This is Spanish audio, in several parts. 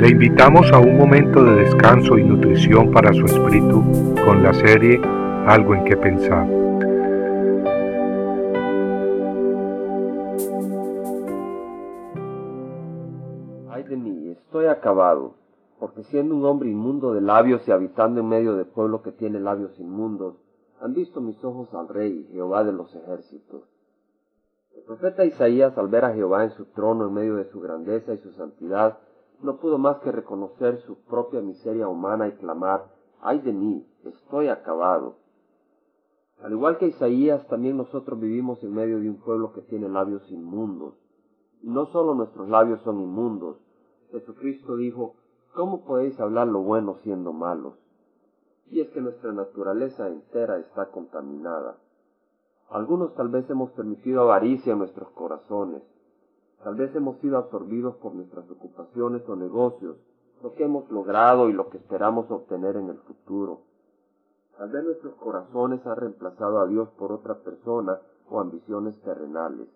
Le invitamos a un momento de descanso y nutrición para su espíritu con la serie Algo en que pensar. Ay de mí, estoy acabado, porque siendo un hombre inmundo de labios y habitando en medio de pueblo que tiene labios inmundos, han visto mis ojos al Rey, Jehová de los ejércitos. El profeta Isaías, al ver a Jehová en su trono en medio de su grandeza y su santidad, no pudo más que reconocer su propia miseria humana y clamar, ay de mí, estoy acabado. Al igual que Isaías, también nosotros vivimos en medio de un pueblo que tiene labios inmundos. Y no solo nuestros labios son inmundos. Jesucristo dijo, ¿cómo podéis hablar lo bueno siendo malos? Y es que nuestra naturaleza entera está contaminada. Algunos tal vez hemos permitido avaricia en nuestros corazones. Tal vez hemos sido absorbidos por nuestras ocupaciones o negocios, lo que hemos logrado y lo que esperamos obtener en el futuro. Tal vez nuestros corazones han reemplazado a Dios por otra persona o ambiciones terrenales.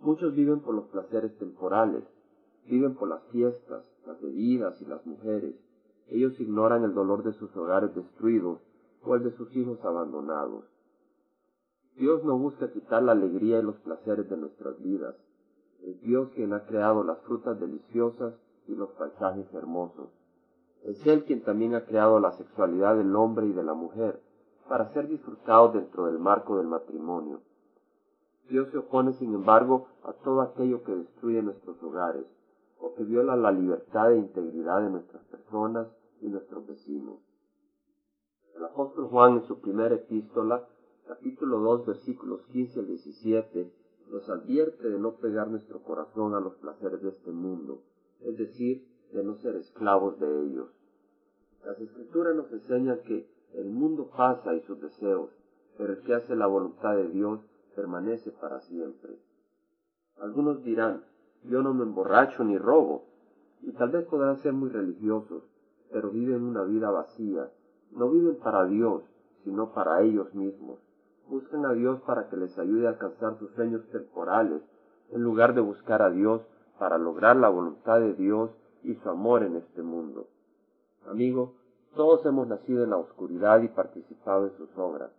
Muchos viven por los placeres temporales, viven por las fiestas, las bebidas y las mujeres. Ellos ignoran el dolor de sus hogares destruidos o el de sus hijos abandonados. Dios no busca quitar la alegría y los placeres de nuestras vidas. Es Dios quien ha creado las frutas deliciosas y los paisajes hermosos. Es Él quien también ha creado la sexualidad del hombre y de la mujer para ser disfrutados dentro del marco del matrimonio. Dios se opone, sin embargo, a todo aquello que destruye nuestros hogares o que viola la libertad e integridad de nuestras personas y nuestros vecinos. El apóstol Juan en su primera epístola capítulo 2, versículos 15 al 17, nos advierte de no pegar nuestro corazón a los placeres de este mundo, es decir, de no ser esclavos de ellos. Las escrituras nos enseñan que el mundo pasa y sus deseos, pero el que hace la voluntad de Dios permanece para siempre. Algunos dirán, yo no me emborracho ni robo, y tal vez podrán ser muy religiosos, pero viven una vida vacía, no viven para Dios, sino para ellos mismos buscan a Dios para que les ayude a alcanzar sus sueños temporales, en lugar de buscar a Dios para lograr la voluntad de Dios y su amor en este mundo. Amigo, todos hemos nacido en la oscuridad y participado en sus obras.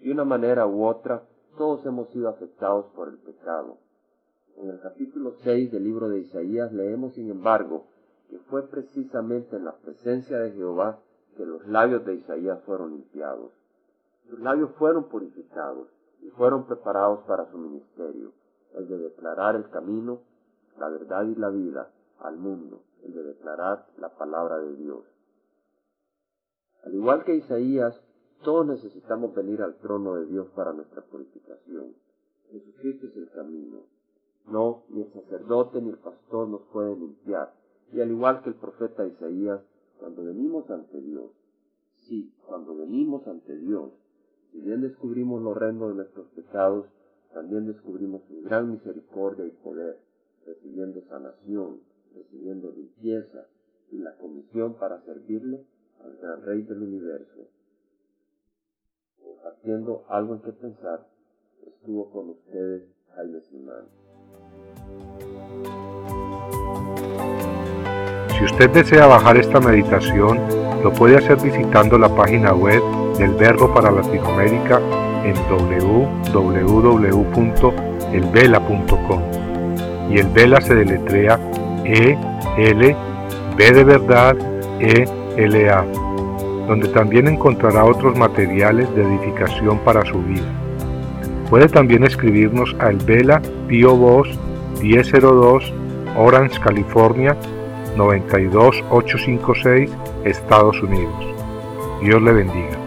De una manera u otra, todos hemos sido afectados por el pecado. En el capítulo 6 del libro de Isaías leemos, sin embargo, que fue precisamente en la presencia de Jehová que los labios de Isaías fueron limpiados. Sus labios fueron purificados y fueron preparados para su ministerio, el de declarar el camino, la verdad y la vida al mundo, el de declarar la palabra de Dios. Al igual que Isaías, todos necesitamos venir al trono de Dios para nuestra purificación. Jesucristo es el camino. No, ni el sacerdote ni el pastor nos pueden limpiar. Y al igual que el profeta Isaías, cuando venimos ante Dios, sí, cuando venimos ante Dios, si bien descubrimos lo horrendo de nuestros pecados, también descubrimos su gran misericordia y poder, recibiendo sanación, recibiendo limpieza y la comisión para servirle al gran Rey del universo. Compartiendo algo en que pensar, estuvo con ustedes Jaime Simán. Si usted desea bajar esta meditación, lo puede hacer visitando la página web del Verbo para Latinoamérica en www.elvela.com. Y el Vela se deletrea E L B de verdad E L A, donde también encontrará otros materiales de edificación para su vida. Puede también escribirnos a El Vela Pio Box 1002 Orange, California 92856, Estados Unidos. Dios le bendiga.